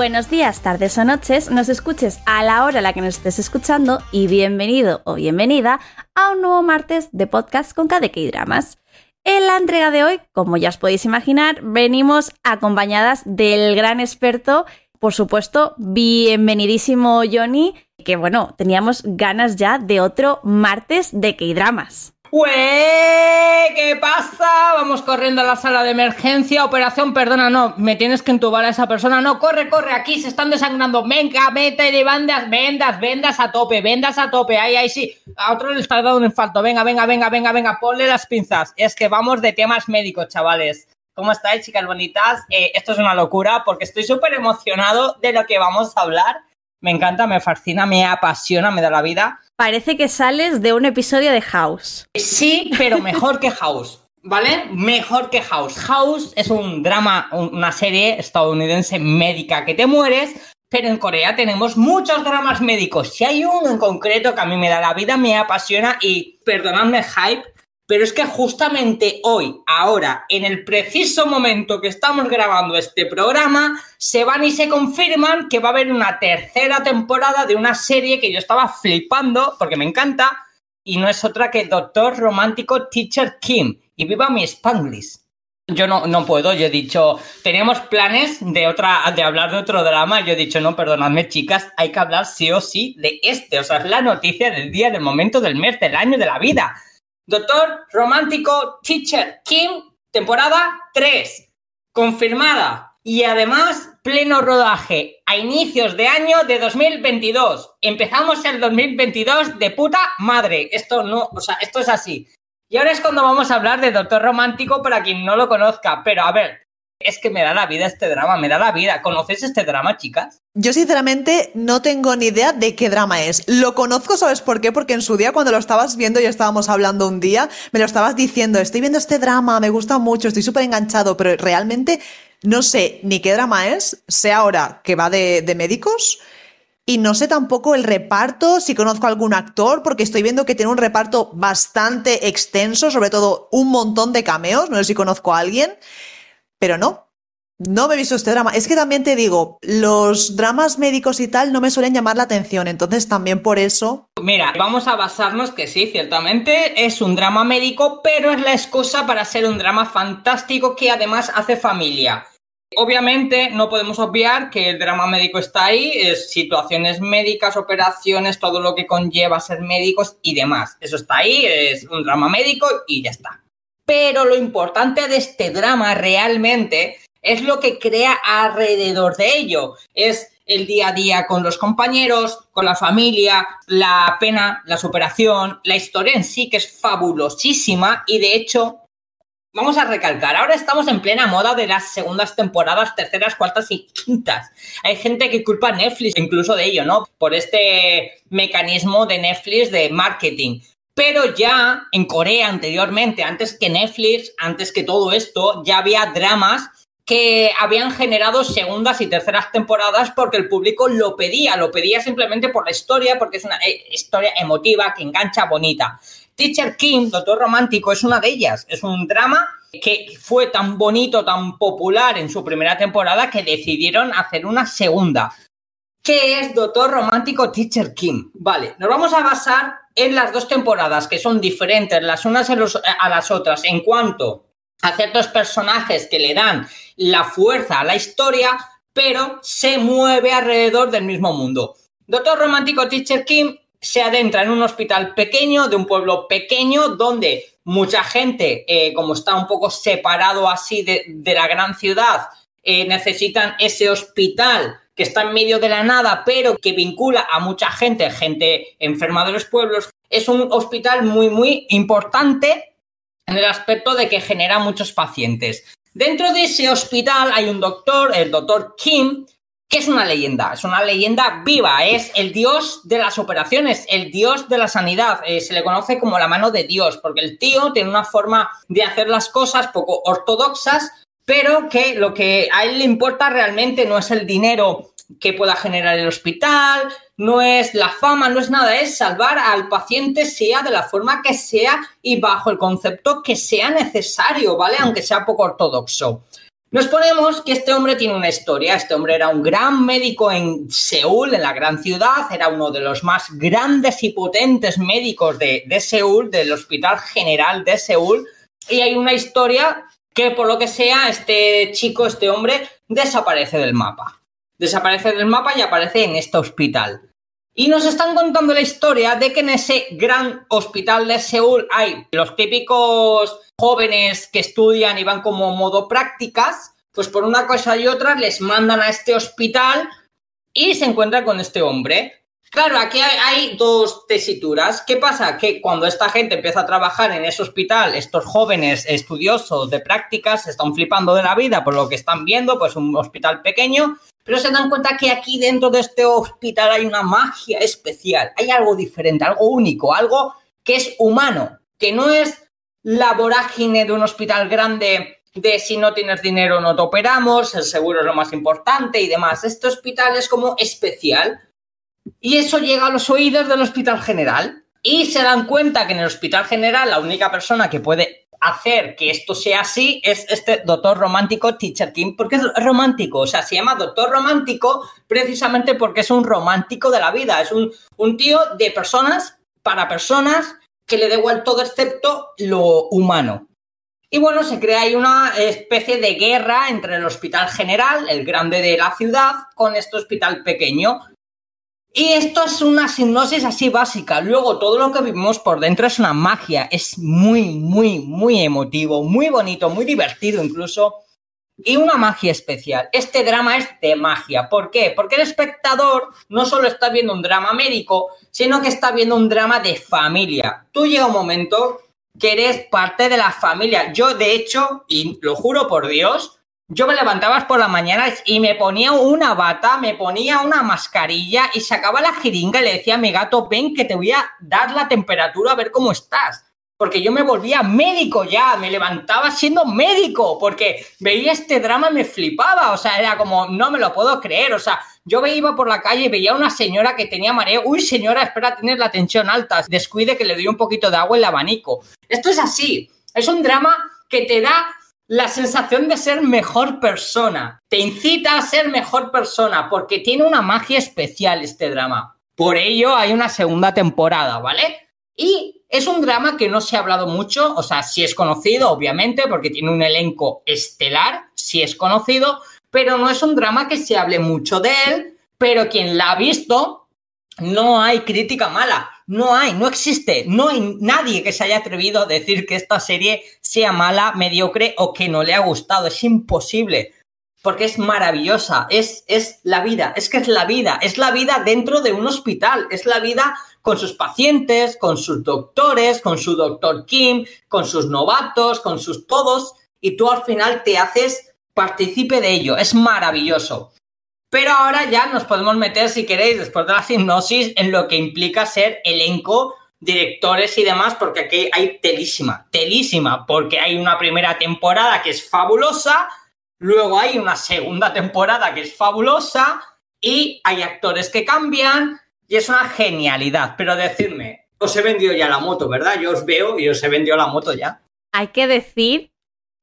Buenos días, tardes o noches, nos escuches a la hora la que nos estés escuchando y bienvenido o bienvenida a un nuevo martes de podcast con KDK Dramas. En la entrega de hoy, como ya os podéis imaginar, venimos acompañadas del gran experto, por supuesto, bienvenidísimo Johnny, que bueno, teníamos ganas ya de otro martes de K-Dramas. ¡Ué! ¿Qué pasa? Vamos corriendo a la sala de emergencia. Operación, perdona, no. Me tienes que entubar a esa persona. No, corre, corre. Aquí se están desangrando. Venga, mete de bandas, vendas, vendas a tope, vendas a tope. Ahí, ahí sí. A otro le está dando un infarto. Venga, venga, venga, venga, venga. Ponle las pinzas. Es que vamos de temas médicos, chavales. ¿Cómo estáis, chicas bonitas? Eh, esto es una locura porque estoy súper emocionado de lo que vamos a hablar. Me encanta, me fascina, me apasiona, me da la vida. Parece que sales de un episodio de House. Sí, pero mejor que House. ¿Vale? Mejor que House. House es un drama, una serie estadounidense médica que te mueres, pero en Corea tenemos muchos dramas médicos. Si hay uno en concreto que a mí me da la vida, me apasiona y perdonadme hype, pero es que justamente hoy, ahora, en el preciso momento que estamos grabando este programa, se van y se confirman que va a haber una tercera temporada de una serie que yo estaba flipando porque me encanta y no es otra que Doctor Romántico Teacher Kim. Y viva mi Spanglish. Yo no, no puedo, yo he dicho, teníamos planes de otra, de hablar de otro drama, yo he dicho, no, perdonadme chicas, hay que hablar sí o sí de este, o sea, es la noticia del día, del momento, del mes, del año, de la vida. Doctor Romántico Teacher Kim, temporada 3, confirmada. Y además, pleno rodaje a inicios de año de 2022. Empezamos el 2022 de puta madre. Esto no, o sea, esto es así. Y ahora es cuando vamos a hablar de Doctor Romántico para quien no lo conozca. Pero a ver, es que me da la vida este drama, me da la vida. ¿Conoces este drama, chicas? Yo sinceramente no tengo ni idea de qué drama es. Lo conozco, ¿sabes por qué? Porque en su día cuando lo estabas viendo y estábamos hablando un día, me lo estabas diciendo, estoy viendo este drama, me gusta mucho, estoy súper enganchado, pero realmente no sé ni qué drama es, sé ahora que va de, de médicos. Y no sé tampoco el reparto, si conozco a algún actor, porque estoy viendo que tiene un reparto bastante extenso, sobre todo un montón de cameos, no sé si conozco a alguien. Pero no, no me he visto este drama. Es que también te digo, los dramas médicos y tal no me suelen llamar la atención, entonces también por eso. Mira, vamos a basarnos que sí, ciertamente es un drama médico, pero es la excusa para ser un drama fantástico que además hace familia. Obviamente no podemos obviar que el drama médico está ahí, es situaciones médicas, operaciones, todo lo que conlleva ser médicos y demás. Eso está ahí, es un drama médico y ya está. Pero lo importante de este drama realmente es lo que crea alrededor de ello. Es el día a día con los compañeros, con la familia, la pena, la superación, la historia en sí que es fabulosísima y de hecho, vamos a recalcar, ahora estamos en plena moda de las segundas temporadas, terceras, cuartas y quintas. Hay gente que culpa a Netflix incluso de ello, ¿no? Por este mecanismo de Netflix de marketing. Pero ya en Corea anteriormente, antes que Netflix, antes que todo esto, ya había dramas que habían generado segundas y terceras temporadas porque el público lo pedía, lo pedía simplemente por la historia, porque es una eh, historia emotiva que engancha bonita. Teacher King, Doctor Romántico, es una de ellas. Es un drama que fue tan bonito, tan popular en su primera temporada que decidieron hacer una segunda. ¿Qué es Doctor Romántico Teacher Kim? Vale, nos vamos a basar en las dos temporadas, que son diferentes las unas a, las otras, en cuanto a ciertos personajes que le dan la fuerza a la historia, pero se mueve alrededor del mismo mundo. Doctor Romántico Teacher Kim se adentra en un hospital pequeño, de un pueblo pequeño, donde mucha gente, eh, como está un poco separado así de, la gran ciudad, eh, necesitan ese hospital que está en medio de la nada, pero que vincula a mucha gente, gente enferma de los pueblos, es un hospital muy, muy importante en el aspecto de que genera muchos pacientes. Dentro de ese hospital hay un doctor, el doctor Kim, que es una leyenda, es una leyenda viva, es el dios de las operaciones, el dios de la sanidad, eh, se le conoce como la mano de Dios, porque el tío tiene una forma de hacer las cosas poco ortodoxas, pero que lo que a él le importa realmente no es el dinero que pueda generar el hospital, no es la fama, no es nada, es salvar al paciente sea de la forma que sea y bajo el concepto que sea necesario, ¿vale? Aunque sea poco ortodoxo. Nos ponemos que este hombre tiene una historia. Este hombre era un gran médico en Seúl, en la gran ciudad. Era uno de los más grandes y potentes médicos de, de Seúl, del Hospital General de Seúl. Y hay una historia que, por lo que sea, este chico, este hombre, desaparece del mapa. Desaparece del mapa y aparece en este hospital. Y nos están contando la historia de que en ese gran hospital de Seúl hay los típicos jóvenes que estudian y van como modo prácticas, pues por una cosa y otra les mandan a este hospital y se encuentran con este hombre. Claro, aquí hay, dos tesituras. ¿Qué pasa? Que cuando esta gente empieza a trabajar en ese hospital, estos jóvenes estudiosos de prácticas están flipando de la vida por lo que están viendo, pues un hospital pequeño, pero se dan cuenta que aquí dentro de este hospital hay una magia especial, hay algo diferente, algo único, algo que es humano, que no es la vorágine de un hospital grande de si no tienes dinero no te operamos, el seguro es lo más importante y demás. Este hospital es como especial y eso llega a los oídos del hospital general y se dan cuenta que en el hospital general la única persona que puede hacer que esto sea así es este doctor romántico Teacher Kim, porque es romántico, o sea, se llama doctor romántico precisamente porque es un romántico de la vida, es un, un tío de personas para personas que le da igual todo excepto lo humano. Y bueno, se crea ahí una especie de guerra entre el hospital general, el grande de la ciudad, con este hospital pequeño. Y esto es una sinopsis así básica. Luego todo lo que vivimos por dentro es una magia. Es muy, muy, muy emotivo, muy bonito, muy divertido incluso y una magia especial. Este drama es de magia. ¿Por qué? Porque el espectador no solo está viendo un drama médico, sino que está viendo un drama de familia. Tú llega un momento que eres parte de la familia. Yo, de hecho, y lo juro por Dios, yo me levantaba por la mañana y me ponía una bata, me ponía una mascarilla y sacaba la jeringa y le decía a mi gato, ven que te voy a dar la temperatura a ver cómo estás porque yo me volvía médico ya, me levantaba siendo médico, porque veía este drama y me flipaba, o sea, era como, no me lo puedo creer, o sea, yo iba por la calle y veía a una señora que tenía mareo, uy señora, espera tener la tensión alta, descuide que le doy un poquito de agua en el abanico. Esto es así, es un drama que te da la sensación de ser mejor persona, te incita a ser mejor persona, porque tiene una magia especial este drama. Por ello hay una segunda temporada, ¿vale? Y es un drama que no se ha hablado mucho, o sea, sí es conocido, obviamente, porque tiene un elenco estelar, sí es conocido, pero no es un drama que se hable mucho de él, pero quien la ha visto, no hay crítica mala, no hay, no existe, no hay nadie que se haya atrevido a decir que esta serie sea mala, mediocre o que no le ha gustado, es imposible porque es maravillosa, es, es la vida, es que es la vida, es la vida dentro de un hospital, es la vida con sus pacientes, con sus doctores, con su doctor Kim, con sus novatos, con sus todos, y tú al final te haces partícipe de ello, es maravilloso. Pero ahora ya nos podemos meter, si queréis, después de la hipnosis, en lo que implica ser elenco, directores y demás, porque aquí hay telísima, telísima, porque hay una primera temporada que es fabulosa, Luego hay una segunda temporada que es fabulosa y hay actores que cambian y es una genialidad. Pero decirme, os he vendido ya la moto, ¿verdad? Yo os veo y os he vendido la moto ya. Hay que decir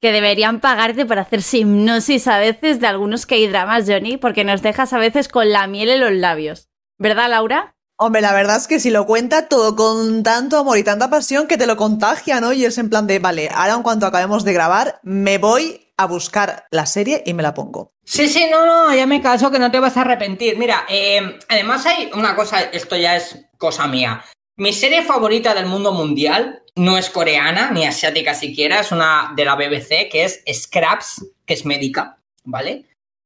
que deberían pagarte por hacer hipnosis a veces de algunos que hay dramas, Johnny, porque nos dejas a veces con la miel en los labios. ¿Verdad, Laura? Hombre, la verdad es que si lo cuenta todo con tanto amor y tanta pasión que te lo contagia, ¿no? Y es en plan de, vale, ahora en cuanto acabemos de grabar, me voy a buscar la serie y me la pongo. Sí, sí, no, no, ya me caso que no te vas a arrepentir. Mira, eh, además hay una cosa, esto ya es cosa mía. Mi serie favorita del mundo mundial no es coreana ni asiática siquiera, es una de la BBC que es Scraps, que es médica, ¿vale?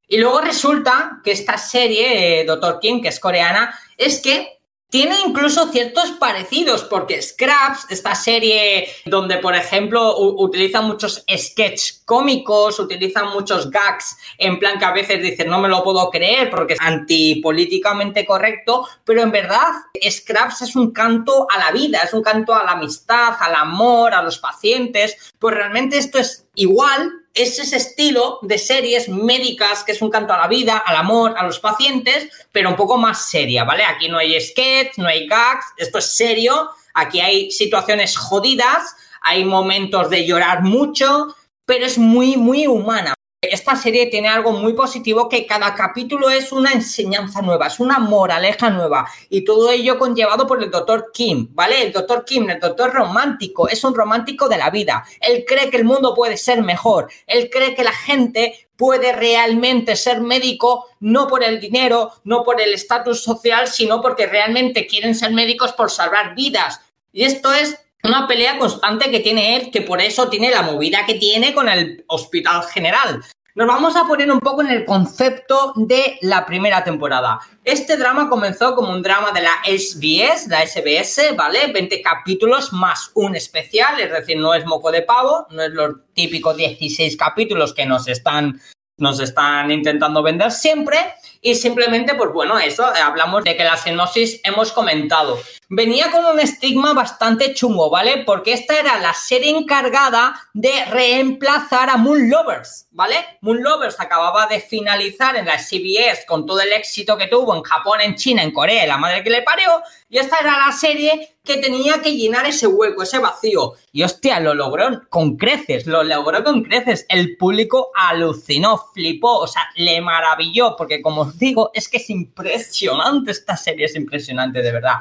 Y luego resulta que esta serie, eh, Doctor Kim, que es coreana, es que tiene incluso ciertos parecidos, porque Scraps, esta serie donde, por ejemplo, utiliza muchos sketches cómicos, utiliza muchos gags, en plan que a veces dicen no me lo puedo creer porque es antipolíticamente correcto, pero en verdad Scraps es un canto a la vida, es un canto a la amistad, al amor, a los pacientes, pues realmente esto es igual, es ese estilo de series médicas que es un canto a la vida, al amor, a los pacientes, pero un poco más seria, ¿vale? Aquí no hay sketch, no hay gags, esto es serio, aquí hay situaciones jodidas, hay momentos de llorar mucho, pero es muy, muy humana. Esta serie tiene algo muy positivo que cada capítulo es una enseñanza nueva, es una moraleja nueva y todo ello conllevado por el doctor Kim, ¿vale? El doctor Kim, el doctor romántico, es un romántico de la vida. Él cree que el mundo puede ser mejor, él cree que la gente puede realmente ser médico no por el dinero, no por el estatus social, sino porque realmente quieren ser médicos por salvar vidas. Y esto es una pelea constante que tiene él, que por eso tiene la movida que tiene con el Hospital General. Nos vamos a poner un poco en el concepto de la primera temporada. Este drama comenzó como un drama de la SBS, la SBS, ¿vale? 20 capítulos más un especial, es decir, no es moco de pavo, no es los típicos 16 capítulos que nos están, nos están intentando vender siempre. Y simplemente, pues bueno, eso, hablamos de que la sinopsis hemos comentado venía con un estigma bastante chungo, ¿vale? Porque esta era la serie encargada de reemplazar a Moon Lovers, ¿vale? Moon Lovers acababa de finalizar en la CBS con todo el éxito que tuvo en Japón, en China, en Corea, la madre que le parió, y esta era la serie que tenía que llenar ese hueco, ese vacío. Y hostia, lo logró con creces, lo logró con creces. El público alucinó, flipó, o sea, le maravilló, porque como digo, es que es impresionante esta serie, es impresionante, de verdad.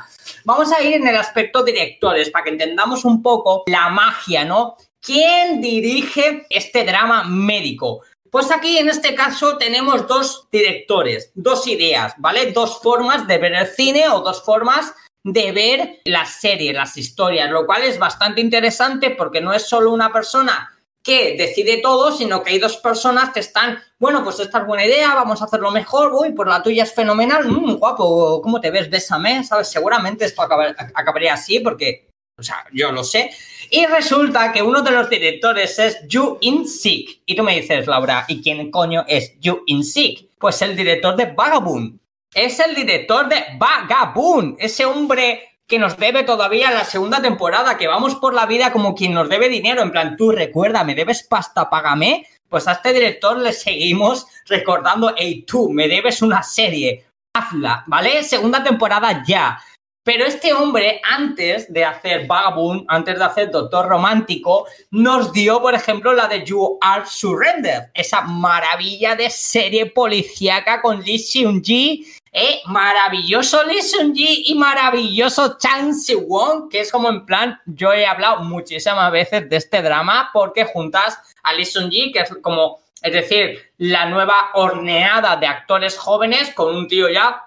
Vamos a ir en el aspecto directores para que entendamos un poco la magia, ¿no? ¿Quién dirige este drama médico? Pues aquí en este caso tenemos dos directores, dos ideas, ¿vale? Dos formas de ver el cine o dos formas de ver las series, las historias, lo cual es bastante interesante porque no es solo una persona que decide todo, sino que hay dos personas que están, bueno, pues esta es buena idea, vamos a hacerlo mejor, uy, por la tuya es fenomenal, mmm, guapo, ¿cómo te ves? Bésame, ¿sabes? Seguramente esto acabaría así porque, o sea, yo lo sé. Y resulta que uno de los directores es Yu In-sik. Y tú me dices, Laura, ¿y quién coño es Yu In-sik? Pues el director de Vagabond. Es el director de Vagabond, ese hombre que nos debe todavía la segunda temporada, que vamos por la vida como quien nos debe dinero, en plan, tú recuerda, me debes pasta, págame. Pues a este director le seguimos recordando, hey, tú, me debes una serie, hazla, ¿vale? Segunda temporada ya. Pero este hombre, antes de hacer Vagabond, antes de hacer Doctor Romántico, nos dio, por ejemplo, la de You Are Surrender, esa maravilla de serie policíaca con Lee Seung-ji eh, maravilloso Lee Seung-ji y maravilloso Chang Si-won, que es como en plan, yo he hablado muchísimas veces de este drama porque juntas a Lee Seung-ji, que es como, es decir, la nueva horneada de actores jóvenes con un tío ya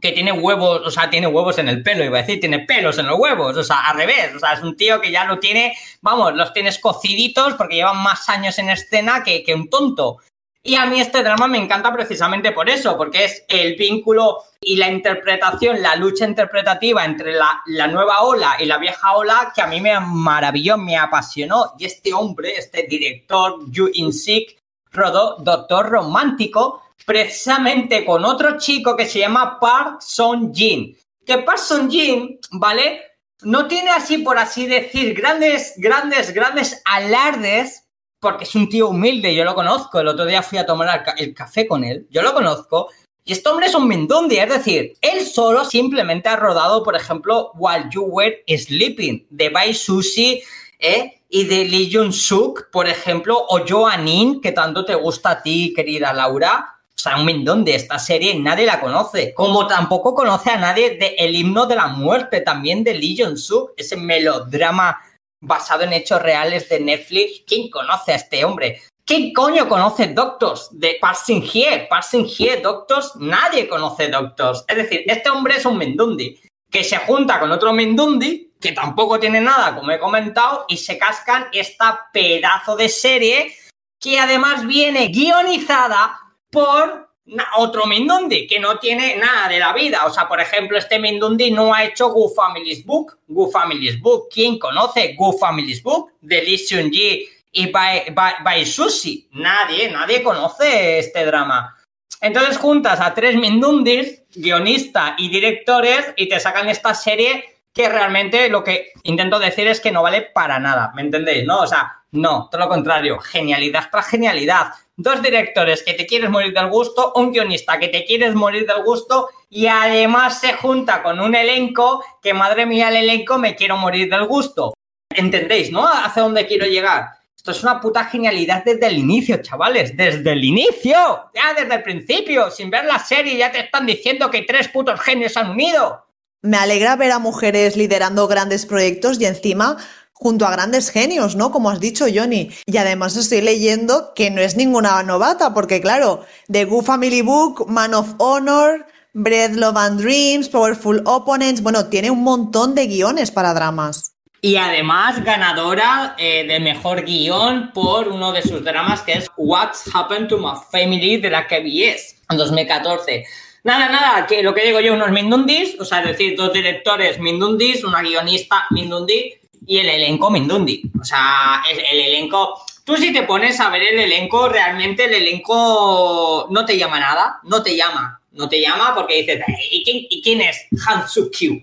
que tiene huevos, o sea, tiene huevos en el pelo, iba a decir, tiene pelos en los huevos, o sea, al revés, o sea, es un tío que ya lo tiene, vamos, los tienes cociditos porque llevan más años en escena que, que un tonto. Y a mí este drama me encanta precisamente por eso, porque es el vínculo y la interpretación, la lucha interpretativa entre la, nueva ola y la vieja ola que a mí me maravilló, me apasionó. Y este hombre, este director, Yu In-sik, rodó Doctor Romántico precisamente con otro chico que se llama Park Song-jin. Que Park Song-jin, ¿vale? No tiene así, por así decir, grandes, grandes, grandes alardes porque es un tío humilde, yo lo conozco. El otro día fui a tomar el café con él, yo lo conozco. Y este hombre es un Mendondi, es decir, él solo simplemente ha rodado, por ejemplo, While You Were Sleeping, de Bai Sushi, ¿eh? y de Lee Jun Suk, por ejemplo, o Joanin, que tanto te gusta a ti, querida Laura. O sea, un Mendondi, esta serie nadie la conoce. Como tampoco conoce a nadie de El himno de la muerte, también de Lee Jun Suk, ese melodrama basado en hechos reales de Netflix. ¿Quién conoce a este hombre? ¿Quién coño conoce Doctors de Parsing Here? Parsing Here, Doctors, nadie conoce Doctors. Es decir, este hombre es un Mendundi que se junta con otro Mendundi que tampoco tiene nada, como he comentado, y se cascan esta pedazo de serie que además viene guionizada por otro Mindundi que no tiene nada de la vida. O sea, por ejemplo, este Mindundi no ha hecho Gu Family's Book. Gu Family's Book. ¿Quién conoce Gu Family's Book? De Lee Seung-ji y Bai, Sushi. Nadie, nadie conoce este drama. Entonces juntas a tres Mindundis, guionista y directores, y te sacan esta serie que realmente lo que intento decir es que no vale para nada, ¿me entendéis? ¿No? O sea, no, todo lo contrario, genialidad tras genialidad dos directores que te quieres morir del gusto, un guionista que te quieres morir del gusto y además se junta con un elenco que, madre mía, el elenco me quiero morir del gusto. ¿Entendéis, no? ¿Hacia dónde quiero llegar? Esto es una puta genialidad desde el inicio, chavales. Desde el inicio. Ya desde el principio. Sin ver la serie ya te están diciendo que tres putos genios han unido. Me alegra ver a mujeres liderando grandes proyectos y encima junto a grandes genios, ¿no? Como has dicho, Johnny. Y además estoy leyendo que no es ninguna novata, porque claro, The Good Family Book, Man of Honor, Bread, Love and Dreams, Powerful Opponents, bueno, tiene un montón de guiones para dramas. Y además ganadora eh, de mejor guion por uno de sus dramas que es What's Happened to My Family de la KBS en 2014. Nada, nada, que lo que digo yo, unos Mindundis, o sea, es decir, dos directores Mindundis, una guionista Mindundi y el elenco Mindundi. O sea, el, el elenco... Tú si te pones a ver el elenco, realmente el elenco no te llama nada, no te llama, no te llama porque dices, ¿y quién, y quién es Han Soo-kyu?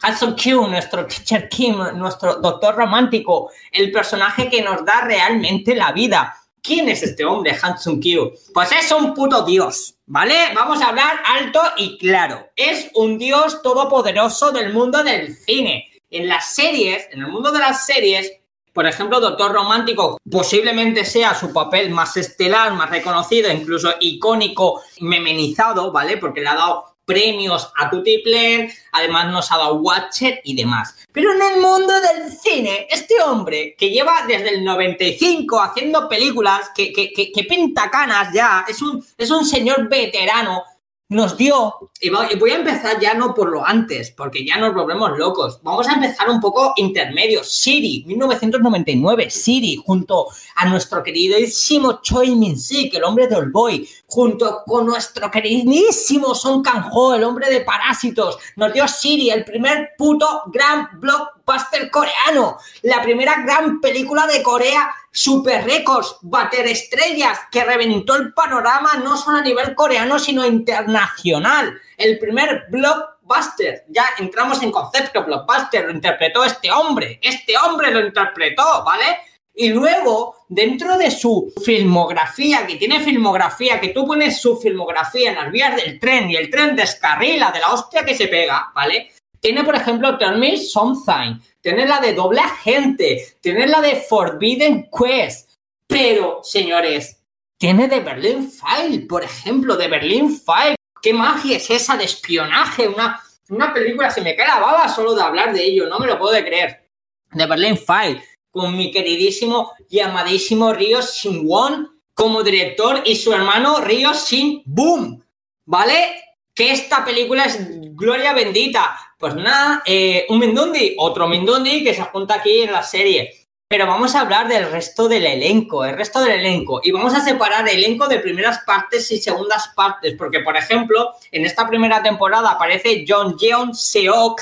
Hanson Q, nuestro teacher Kim, nuestro doctor romántico, el personaje que nos da realmente la vida. ¿Quién es este hombre, Hanson Q? Pues es un puto dios, ¿vale? Vamos a hablar alto y claro. Es un dios todopoderoso del mundo del cine. En las series, en el mundo de las series, por ejemplo, Doctor Romántico posiblemente sea su papel más estelar, más reconocido, incluso icónico, memenizado, ¿vale? Porque le ha dado premios a Tutiplen, además nos ha dado Watcher y demás. Pero en el mundo del cine, este hombre que lleva desde el 95 haciendo películas, que, que, que, que pinta canas ya, es un, es un señor veterano nos dio, y voy a empezar ya no por lo antes, porque ya nos volvemos locos. Vamos a empezar un poco intermedio. Siri, 1999, Siri, junto a nuestro queridísimo Choi Min-sik, el hombre de Old Boy, junto con nuestro queridísimo Song Kang-ho, el hombre de Parásitos, nos dio Siri, el primer puto gran blockbuster coreano, la primera gran película de Corea super récords, bater estrellas, que reventó el panorama no solo a nivel coreano, sino internacional. El primer blockbuster, ya entramos en concepto blockbuster, lo interpretó este hombre, este hombre lo interpretó, ¿vale? Y luego, dentro de su filmografía, que tiene filmografía, que tú pones su filmografía en las vías del tren y el tren descarrila de la hostia que se pega, ¿vale? Tiene, por ejemplo, Tell Me Something, tiene la de Doble Agente, tiene la de Forbidden Quest, pero, señores, tiene de Berlin File, por ejemplo, de Berlin File. ¿Qué magia es esa de espionaje? Una, una película, se me cae la baba solo de hablar de ello, no me lo puedo creer. De Berlin File, con mi queridísimo y amadísimo Ryo Shin-won como director y su hermano Ryo Shin-boom, ¿vale? Que esta película es gloria bendita. Pues nada, eh, un Mindundi, otro Mindundi que se junta aquí en la serie. Pero vamos a hablar del resto del elenco, el resto del elenco. Y vamos a separar elenco de primeras partes y segundas partes. Porque, por ejemplo, en esta primera temporada aparece John Jeon Seok,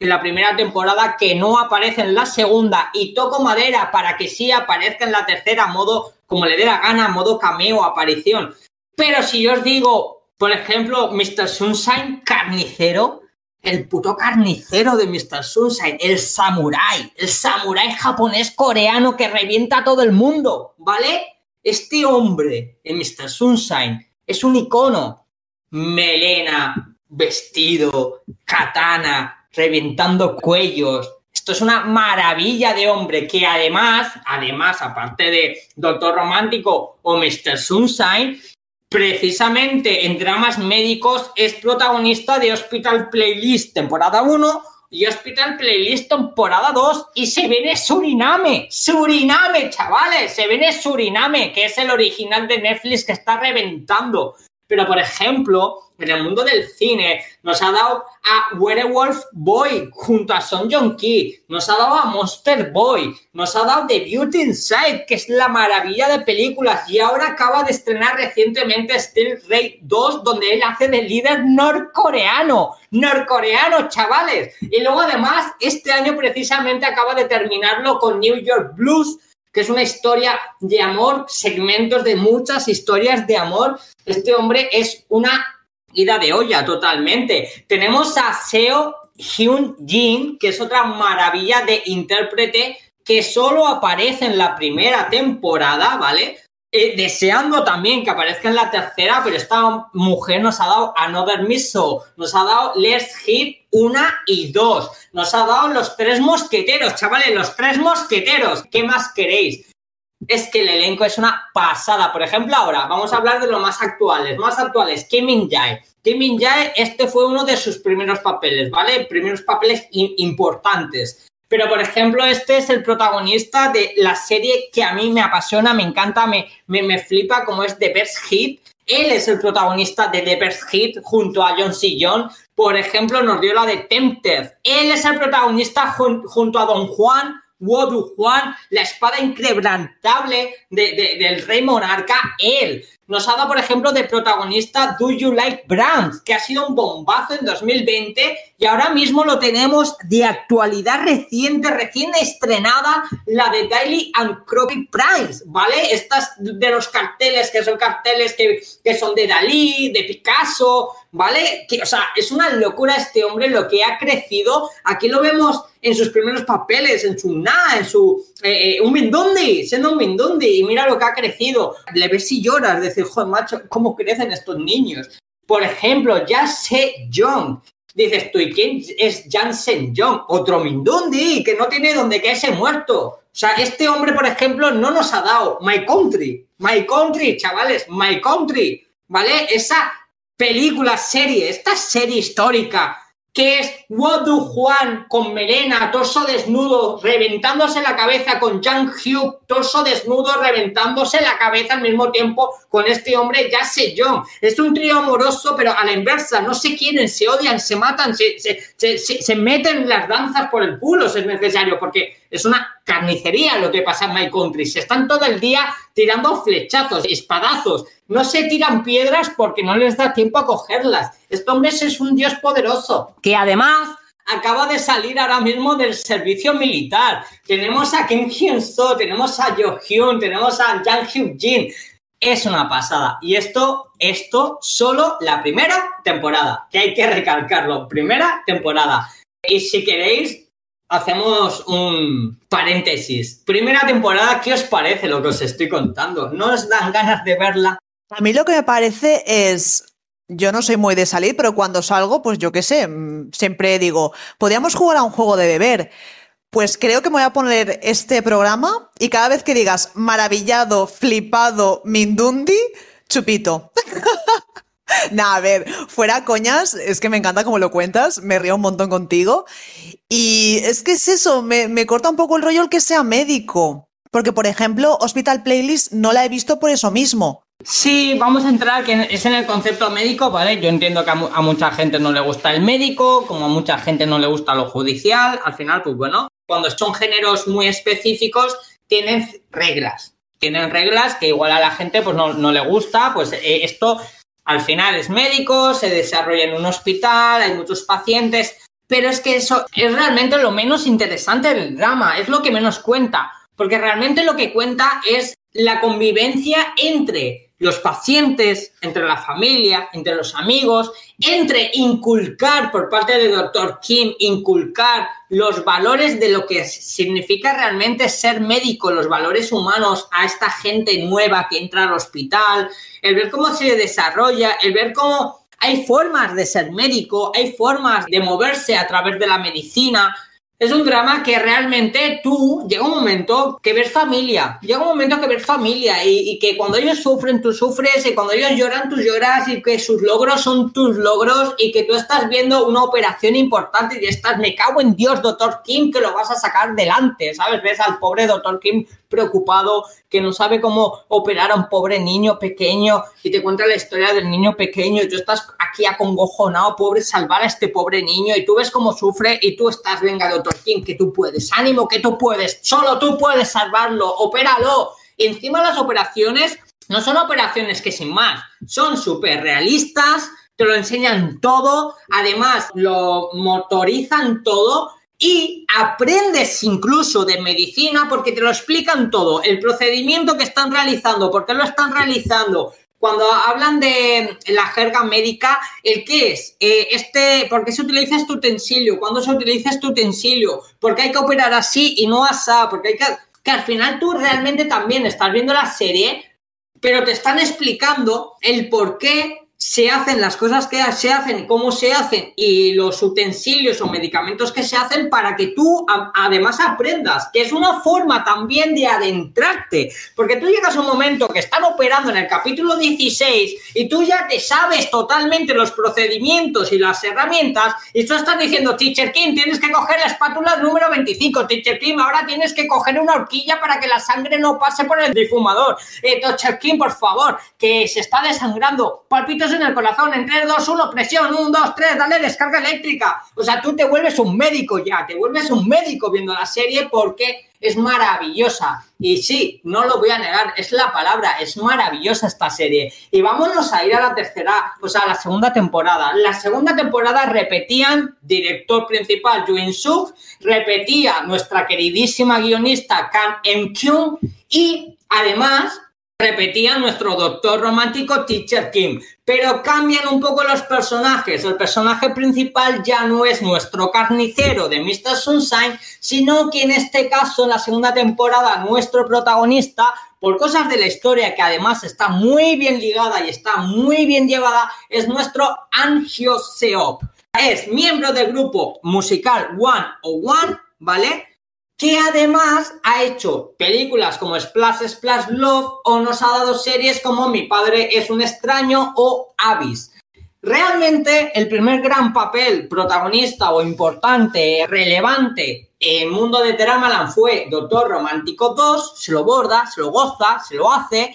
en la primera temporada que no aparece en la segunda y toco madera para que sí aparezca en la tercera modo como le dé la gana, modo cameo, aparición. Pero si yo os digo, por ejemplo, Mr. Sunshine carnicero, el puto carnicero de Mr. Sunshine, el samurái, el samurái japonés coreano que revienta a todo el mundo, ¿vale? Este hombre en Mr. Sunshine es un icono. Melena, vestido, katana, reventando cuellos. Esto es una maravilla de hombre que además, además, aparte de Doctor Romántico o Mr. Sunshine, precisamente en dramas médicos es protagonista de Hospital Playlist temporada 1 y Hospital Playlist temporada 2 y se viene Suriname, Suriname, chavales, se viene Suriname, que es el original de Netflix que está reventando. Pero, por ejemplo, en el mundo del cine, nos ha dado a Werewolf Boy junto a Son Jong Ki, nos ha dado a Monster Boy, nos ha dado The Beauty Inside, que es la maravilla de películas, y ahora acaba de estrenar recientemente Steel Raid 2, donde él hace de líder norcoreano. Norcoreano, chavales. Y luego, además, este año precisamente acaba de terminarlo con New York Blues, que es una historia de amor, segmentos de muchas historias de amor. Este hombre es una ida de olla totalmente. Tenemos a Seo Hyun Jin, que es otra maravilla de intérprete que solo aparece en la primera temporada, ¿vale? Eh, deseando también que aparezca en la tercera, pero esta mujer nos ha dado Another Miso, nos ha dado Let's Hit una y dos, nos ha dado los tres mosqueteros, chavales, los tres mosqueteros, ¿qué más queréis? Es que el elenco es una pasada. Por ejemplo, ahora vamos a hablar de lo más actuales. Más actuales, Kim Min Jae. Kim Min Jae, este fue uno de sus primeros papeles, ¿vale? Primeros papeles importantes. Pero, por ejemplo, este es el protagonista de la serie que a mí me apasiona, me encanta, me, me, me flipa, como es The Best Hit. Él es el protagonista de The Best Hit junto a John C. John. Por ejemplo, nos dio la de Tempted. Él es el protagonista junto a Don Juan Wodu Juan, la espada inquebrantable del rey monarca, él. Nos ha dado, por ejemplo, de protagonista Do You Like Brands, que ha sido un bombazo en 2020 y ahora mismo lo tenemos de actualidad reciente, recién estrenada, la de Daily and Croppy Price, ¿vale? Estas de los carteles, que son carteles que, que son de Dalí, de Picasso, ¿vale? Que, o sea, es una locura este hombre lo que ha crecido. Aquí lo vemos en sus primeros papeles, en su Na, en su... Eh, eh, un Mindundi, siendo un Mindundi, y mira lo que ha crecido. Le ves y lloras, decir, joder, macho, ¿cómo crecen estos niños? Por ejemplo, ya sé Young. Dices tú, ¿y quién es Jansen Young? Otro Mindundi, que no tiene donde quedarse muerto. O sea, este hombre, por ejemplo, no nos ha dado My Country. My Country, chavales, My Country. ¿Vale? Esa película, serie, esta serie histórica que es Wodu Juan con melena, torso desnudo, reventándose la cabeza con Jang Hyuk, torso desnudo, reventándose la cabeza al mismo tiempo con este hombre, ya sé yo. Es un trío amoroso, pero a la inversa, no se quieren, se odian, se matan, se, se, se meten las danzas por el culo si es necesario, porque es una carnicería lo que pasa en My Country. Se están todo el día tirando flechazos, espadazos. No se tiran piedras porque no les da tiempo a cogerlas. Este hombre es un dios poderoso que además acaba de salir ahora mismo del servicio militar. Tenemos a Kim Hyun So, tenemos a Jo Hyun, tenemos a Jang Hyuk Jin. Es una pasada. Y esto, esto solo la primera temporada, que hay que recalcarlo. Primera temporada. Y si queréis, hacemos un paréntesis. Primera temporada, ¿qué os parece lo que os estoy contando? ¿No os dan ganas de verla? A mí lo que me parece es. Yo no soy muy de salir, pero cuando salgo, pues yo qué sé, mm, siempre digo, podríamos jugar a un juego de beber. Pues creo que me voy a poner este programa y cada vez que digas maravillado, flipado, mindundi, chupito. Nah, a ver, fuera coñas, es que me encanta como lo cuentas, me río un montón contigo. Y es que es eso, me, me corta un poco el rollo el que sea médico. Porque, por ejemplo, Hospital Playlist no la he visto por eso mismo. Sí, vamos a entrar, que es en el concepto médico, ¿vale? Yo entiendo que a, mucha gente no le gusta el médico, como a mucha gente no le gusta lo judicial. Al final, pues bueno, cuando son géneros muy específicos, tienen reglas. Tienen reglas que igual a la gente pues no, no le gusta, pues eh, esto al final es médico, se desarrolla en un hospital, hay muchos pacientes, pero es que eso es realmente lo menos interesante del drama, es lo que menos cuenta, porque realmente lo que cuenta es la convivencia entre los pacientes, entre la familia, entre los amigos, entre inculcar por parte del doctor Kim, inculcar los valores de lo que significa realmente ser médico, los valores humanos a esta gente nueva que entra al hospital, el ver cómo se desarrolla, el ver cómo hay formas de ser médico, hay formas de moverse a través de la medicina, es un drama que realmente tú llega un momento que ves familia, llega un momento que ves familia y, y, que cuando ellos sufren tú sufres y cuando ellos lloran tú lloras y que sus logros son tus logros y que tú estás viendo una operación importante y estás, me cago en Dios, doctor Kim, que lo vas a sacar delante, ¿sabes? Ves al pobre doctor Kim preocupado, que no sabe cómo operar a un pobre niño pequeño y te cuenta la historia del niño pequeño y tú estás aquí acongojonado, pobre, salvar a este pobre niño y tú ves cómo sufre y tú estás, venga, doctor Kim, que tú puedes, ánimo que tú puedes, solo tú puedes salvarlo, opéralo. Encima las operaciones no son operaciones que sin más, son súper realistas, te lo enseñan todo, además lo motorizan todo y aprendes incluso de medicina porque te lo explican todo, el procedimiento que están realizando, por qué lo están realizando. Cuando hablan de la jerga médica, ¿el qué es? Eh, este, ¿Por qué se utiliza este utensilio? ¿Cuándo se utiliza este utensilio? ¿Por qué hay que operar así y no así? Porque hay que... Que al final tú realmente también estás viendo la serie, pero te están explicando el por qué se hacen las cosas que se hacen, cómo se hacen y los utensilios o medicamentos que se hacen para que tú además aprendas, que es una forma también de adentrarte, porque tú llegas a un momento que están operando en el capítulo 16 y tú ya te sabes totalmente los procedimientos y las herramientas y tú estás diciendo, Teacher Kim, tienes que coger la espátula número 25, Teacher Kim, ahora tienes que coger una horquilla para que la sangre no pase por el difumador, eh, Teacher Kim, por favor, que se está desangrando, palpito en el corazón, en 3, 2, 1, presión, 1, 2, 3, dale descarga eléctrica. O sea, tú te vuelves un médico ya, te vuelves un médico viendo la serie porque es maravillosa. Y sí, no lo voy a negar, es la palabra, es maravillosa esta serie. Y vámonos a ir a la tercera, o sea, a la segunda temporada. La segunda temporada repetían director principal Yuin Suk, repetía nuestra queridísima guionista Kang Em Kyung y además repetía nuestro doctor romántico Teacher Kim, pero cambian un poco los personajes. El personaje principal ya no es nuestro carnicero de Mr. Sunshine, sino que en este caso, en la segunda temporada, nuestro protagonista, por cosas de la historia que además está muy bien ligada y está muy bien llevada, es nuestro Angio Seop. Es miembro del grupo musical One o One, ¿vale? Que además ha hecho películas como Splash Splash Love o nos ha dado series como Mi padre es un extraño o Abyss. Realmente el primer gran papel protagonista o importante, relevante en mundo de Dramaland fue Doctor Romántico 2, se lo borda, se lo goza, se lo hace.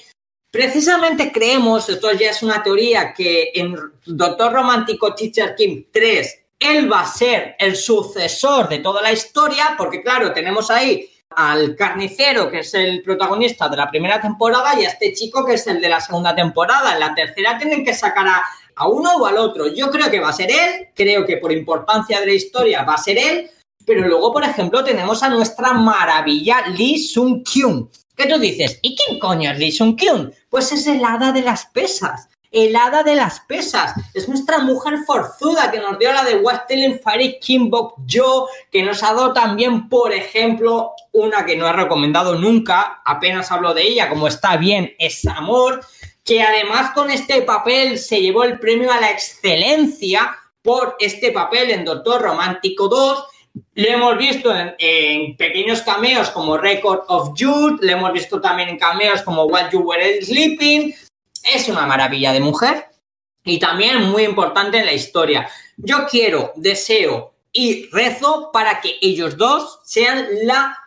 Precisamente creemos, esto ya es una teoría, que en Doctor Romántico Teacher Kim 3 él va a ser el sucesor de toda la historia, porque claro, tenemos ahí al carnicero, que es el protagonista de la primera temporada, y a este chico, que es el de la segunda temporada. En la tercera tienen que sacar a, uno o al otro. Yo creo que va a ser él, creo que por importancia de la historia va a ser él, pero luego, por ejemplo, tenemos a nuestra maravilla Lee Sung Kyun. ¿Qué tú dices? ¿Y quién coño es Lee Sung Kyun? Pues es el hada de las pesas el hada de las pesas. Es nuestra mujer forzuda que nos dio la de What Telling Fairy Kimbok Yo, que nos ha dado también, por ejemplo, una que no he recomendado nunca, apenas hablo de ella, como está bien, es Amor, que además con este papel se llevó el premio a la excelencia por este papel en Doctor Romántico 2. Lo hemos visto en, en, pequeños cameos como Record of Youth, lo hemos visto también en cameos como What You Were Sleeping, es una maravilla de mujer y también muy importante en la historia. Yo quiero, deseo y rezo para que ellos dos sean la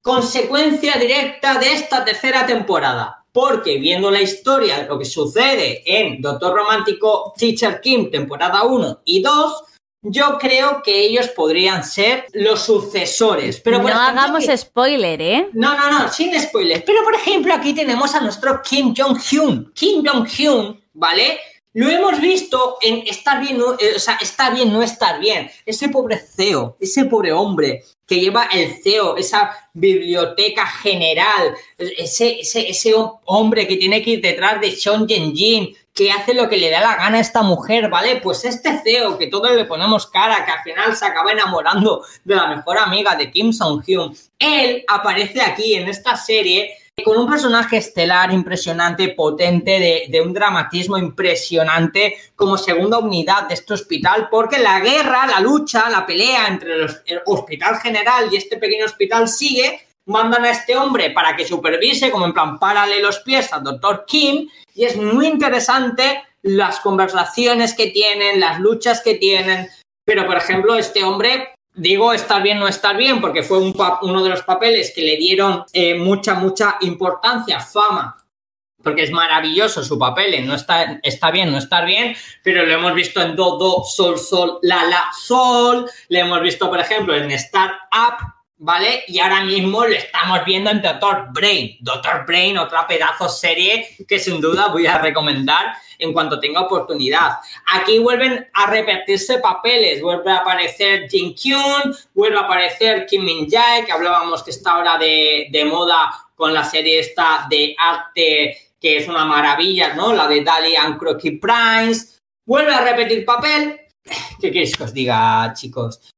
consecuencia directa de esta tercera temporada. Porque viendo la historia lo que sucede en Doctor Romántico Teacher Kim temporada 1 y 2, yo creo que ellos podrían ser los sucesores. Pero no hagamos spoiler, ¿eh? No, no, no, sin spoilers. Pero por ejemplo, aquí tenemos a nuestro Kim Jong-hyun. Kim Jong-hyun, ¿vale? Lo hemos visto en estar bien, no, eh, o sea, está bien, no estar bien. Ese pobre CEO, ese pobre hombre que lleva el CEO, esa biblioteca general, ese, ese, ese hombre que tiene que ir detrás de Sean Yen-jin, que hace lo que le da la gana a esta mujer, ¿vale? Pues este CEO que todos le ponemos cara, que al final se acaba enamorando de la mejor amiga de Kim Song-hyun, él aparece aquí en esta serie con un personaje estelar impresionante, potente, de, un dramatismo impresionante como segunda unidad de este hospital, porque la guerra, la lucha, la pelea entre el hospital general y este pequeño hospital sigue, mandan a este hombre para que supervise, como en plan, párale los pies al doctor Kim, y es muy interesante las conversaciones que tienen, las luchas que tienen, pero por ejemplo, este hombre Digo estar bien, no estar bien, porque fue un uno de los papeles que le dieron eh, mucha, mucha importancia, fama, porque es maravilloso su papel no está, está bien, no estar bien, pero lo hemos visto en Do, Do, Sol, Sol, La, La, Sol, le hemos visto, por ejemplo, en Start Up, ¿vale? Y ahora mismo lo estamos viendo en Doctor Brain. Doctor Brain, otra pedazo serie que sin duda voy a recomendar en cuanto tenga oportunidad. Aquí vuelven a repetirse papeles, vuelve a aparecer Jin Kyun, vuelve a aparecer Kim Min Jae, que hablábamos que está ahora de, de moda con la serie esta de arte que es una maravilla, ¿no? La de Dali and Crocky Price. Vuelve a repetir papel. ¿Qué queréis que os diga, chicos?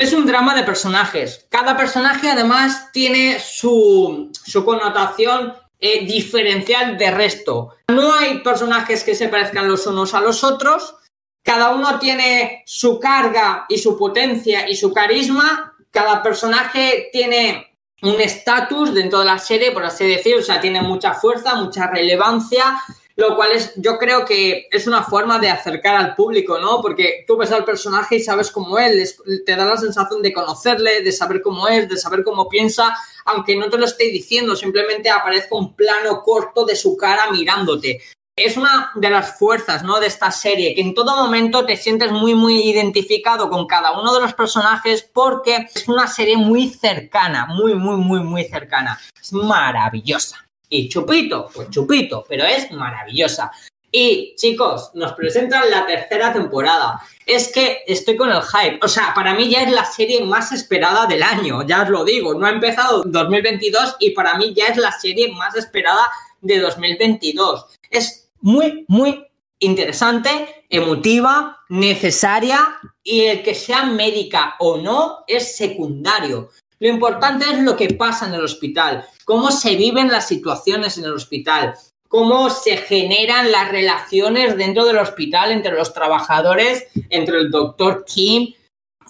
Es un drama de personajes. Cada personaje además tiene su, su connotación eh, diferencial de resto. No hay personajes que se parezcan los unos a los otros. Cada uno tiene su carga y su potencia y su carisma. Cada personaje tiene un estatus dentro de la serie, por así decirlo. O sea, tiene mucha fuerza, mucha relevancia lo cual es, yo creo que es una forma de acercar al público, ¿no? Porque tú ves al personaje y sabes cómo él, te da la sensación de conocerle, de saber cómo es, de saber cómo piensa, aunque no te lo esté diciendo, simplemente aparezca un plano corto de su cara mirándote. Es una de las fuerzas, ¿no? De esta serie, que en todo momento te sientes muy, muy identificado con cada uno de los personajes porque es una serie muy cercana, muy, muy, muy, muy cercana. Es maravillosa. Y Chupito, pues Chupito, pero es maravillosa. Y chicos, nos presentan la tercera temporada. Es que estoy con el hype. O sea, para mí ya es la serie más esperada del año, ya os lo digo. No ha empezado 2022 y para mí ya es la serie más esperada de 2022. Es muy, muy interesante, emotiva, necesaria y el que sea médica o no es secundario. Lo importante es lo que pasa en el hospital, cómo se viven las situaciones en el hospital, cómo se generan las relaciones dentro del hospital entre los trabajadores, entre el doctor Kim.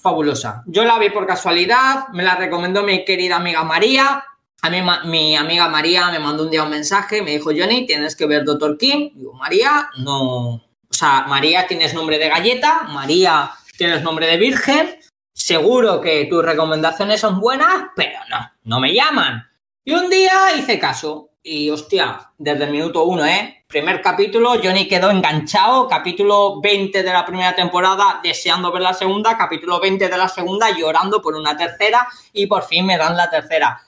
Fabulosa. Yo la vi por casualidad, me la recomendó mi querida amiga María. A mí mi amiga María me mandó un día un mensaje, me dijo, Johnny, tienes que ver Doctor Kim. Digo, María, no. O sea, María tienes nombre de galleta, María tienes nombre de virgen, seguro que tus recomendaciones son buenas, pero no, no me llaman. Y un día hice caso. Y hostia, desde el minuto uno, ¿eh? Primer capítulo, Johnny quedó enganchado. Capítulo 20 de la primera temporada, deseando ver la segunda. Capítulo 20 de la segunda, llorando por una tercera. Y por fin me dan la tercera.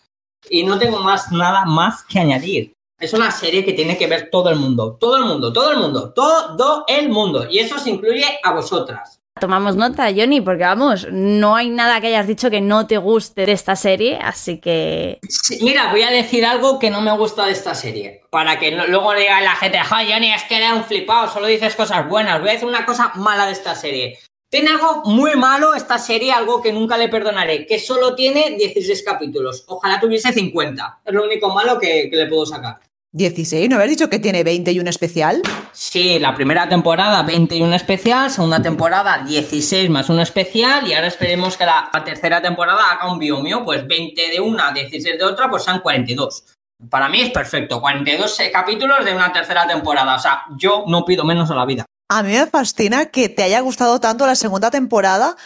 Y no tengo más nada más que añadir. Es una serie que tiene que ver todo el mundo. Todo el mundo, todo el mundo, todo el mundo. Y eso se incluye a vosotras. Tomamos nota, Johnny, porque vamos, no hay nada que hayas dicho que no te guste de esta serie, así que. mira, voy a decir algo que no me gusta de esta serie. Para que luego diga la gente, ¡ay, Johnny, es que era un flipado, solo dices cosas buenas! Voy a decir una cosa mala de esta serie. Tiene algo muy malo esta serie, algo que nunca le perdonaré, que solo tiene 16 capítulos. Ojalá tuviese 50. Es lo único malo que le puedo sacar. 16, ¿no habías dicho que tiene 20 y un especial? Sí, la primera temporada 20 y un especial, segunda temporada 16 más un especial y ahora esperemos que la, tercera temporada haga un biomio, pues 20 de una, 16 de otra, pues sean 42. Para mí es perfecto, 42 capítulos de una tercera temporada, o sea, yo no pido menos a la vida. A mí me fascina que te haya gustado tanto la segunda temporada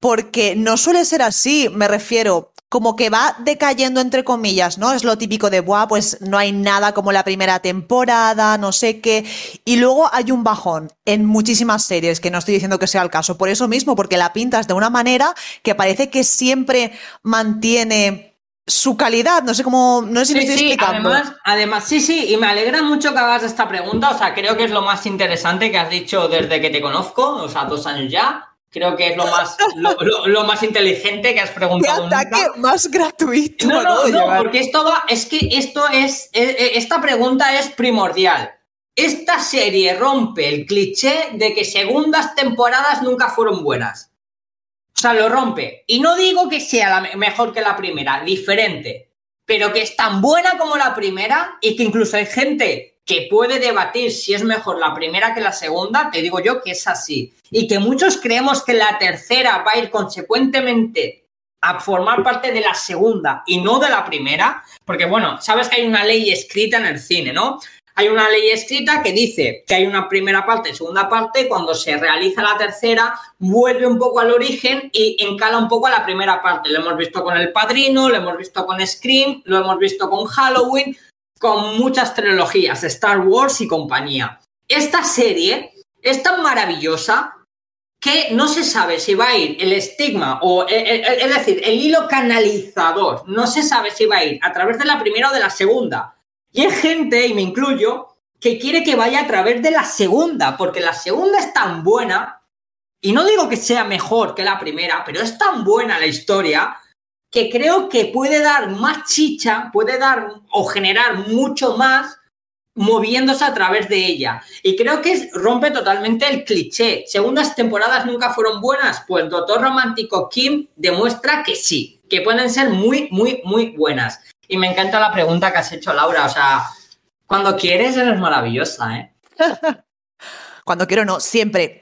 porque no suele ser así, me refiero, como que va decayendo entre comillas, ¿no? Es lo típico de, buah, pues no hay nada como la primera temporada, no sé qué. Y luego hay un bajón en muchísimas series, que no estoy diciendo que sea el caso, por eso mismo, porque la pintas de una manera que parece que siempre mantiene su calidad, no sé cómo, no sé si me estoy explicando. Además, además, sí, sí, y me alegra mucho que hagas esta pregunta, o sea, creo que es lo más interesante que has dicho desde que te conozco, o sea, dos años ya, Creo que es lo más, lo, más inteligente que has preguntado. ¿Qué ataque más gratuito. No, no, no, porque esto va, es que esto es, e, e, esta pregunta es primordial. Esta serie rompe el cliché de que segundas temporadas nunca fueron buenas. O sea, lo rompe. Y no digo que sea la mejor que la primera, diferente. Pero que es tan buena como la primera y que incluso hay gente que puede debatir si es mejor la primera que la segunda, te digo yo que es así. Y que muchos creemos que la tercera va a ir consecuentemente a formar parte de la segunda y no de la primera, porque bueno, sabes que hay una ley escrita en el cine, ¿no? Hay una ley escrita que dice que hay una primera parte y segunda parte, cuando se realiza la tercera, vuelve un poco al origen y encala un poco a la primera parte. Lo hemos visto con El Padrino, lo hemos visto con Scream, lo hemos visto con Halloween, con muchas trilogías, Star Wars y compañía. Esta serie es tan maravillosa que no se sabe si va a ir el estigma o, eh, eh, eh, es decir, el hilo canalizador, no se sabe si va a ir a través de la primera o de la segunda. Y hay gente, y me incluyo, que quiere que vaya a través de la segunda, porque la segunda es tan buena, y no digo que sea mejor que la primera, pero es tan buena la historia que creo que puede dar más chicha, puede dar o generar mucho más moviéndose a través de ella. Y creo que rompe totalmente el cliché. Segundas temporadas nunca fueron buenas, pues Doctor Romántico Kim demuestra que sí, que pueden ser muy, muy, muy buenas. Y me encanta la pregunta que has hecho, Laura. O sea, cuando quieres eres maravillosa, ¿eh? Cuando quiero no, siempre.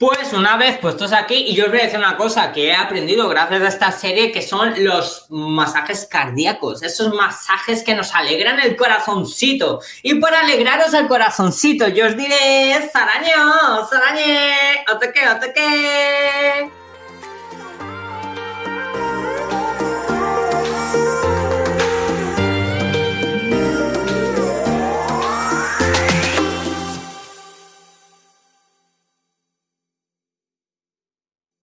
Pues una vez puestos aquí, y yo os voy a decir una cosa que he aprendido gracias a esta serie, que son los masajes cardíacos, esos masajes que nos alegran el corazoncito. Y por alegraros el corazoncito, yo os diré, Saraño, Sarañe, otoque, otoque.